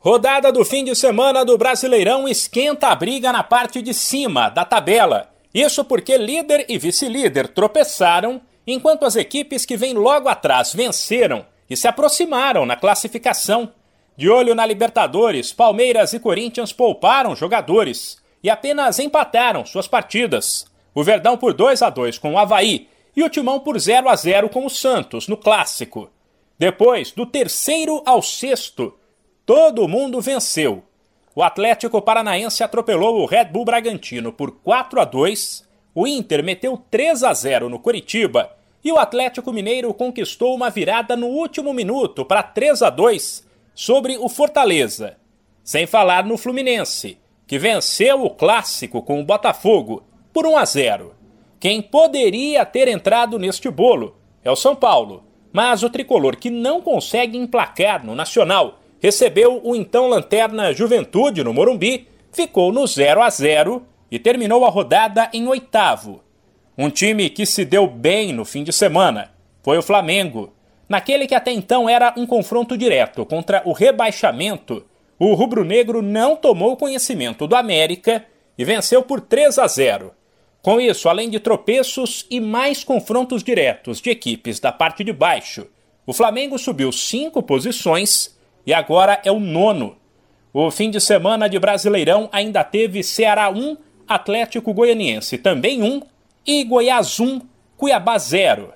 Rodada do fim de semana do Brasileirão esquenta a briga na parte de cima da tabela. Isso porque líder e vice-líder tropeçaram, enquanto as equipes que vêm logo atrás venceram e se aproximaram na classificação. De olho na Libertadores, Palmeiras e Corinthians pouparam jogadores e apenas empataram suas partidas. O Verdão por 2 a 2 com o Havaí e o Timão por 0 a 0 com o Santos no clássico. Depois, do terceiro ao sexto, Todo mundo venceu. O Atlético Paranaense atropelou o Red Bull Bragantino por 4 a 2. O Inter meteu 3 a 0 no Curitiba e o Atlético Mineiro conquistou uma virada no último minuto para 3 a 2 sobre o Fortaleza. Sem falar no Fluminense, que venceu o clássico com o Botafogo por 1 a 0. Quem poderia ter entrado neste bolo é o São Paulo, mas o tricolor que não consegue emplacar no Nacional recebeu o então lanterna Juventude no Morumbi, ficou no 0 a 0 e terminou a rodada em oitavo. Um time que se deu bem no fim de semana foi o Flamengo. Naquele que até então era um confronto direto contra o rebaixamento, o rubro-negro não tomou conhecimento do América e venceu por 3 a 0. Com isso, além de tropeços e mais confrontos diretos de equipes da parte de baixo, o Flamengo subiu cinco posições e agora é o nono. O fim de semana de Brasileirão ainda teve Ceará 1, Atlético Goianiense também 1 e Goiás 1, Cuiabá 0.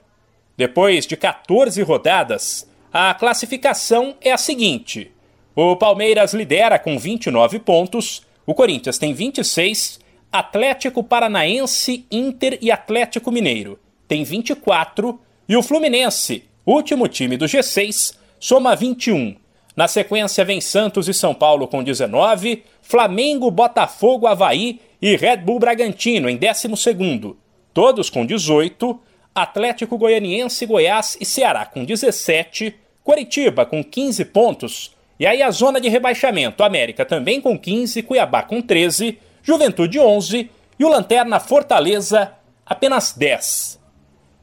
Depois de 14 rodadas, a classificação é a seguinte: o Palmeiras lidera com 29 pontos, o Corinthians tem 26, Atlético Paranaense, Inter e Atlético Mineiro tem 24 e o Fluminense, último time do G6, soma 21. Na sequência, vem Santos e São Paulo com 19, Flamengo, Botafogo, Havaí e Red Bull Bragantino em 12, todos com 18, Atlético Goianiense, Goiás e Ceará com 17, Curitiba com 15 pontos, e aí a zona de rebaixamento, América também com 15, Cuiabá com 13, Juventude 11 e o Lanterna Fortaleza apenas 10.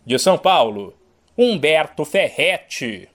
De São Paulo, Humberto Ferretti.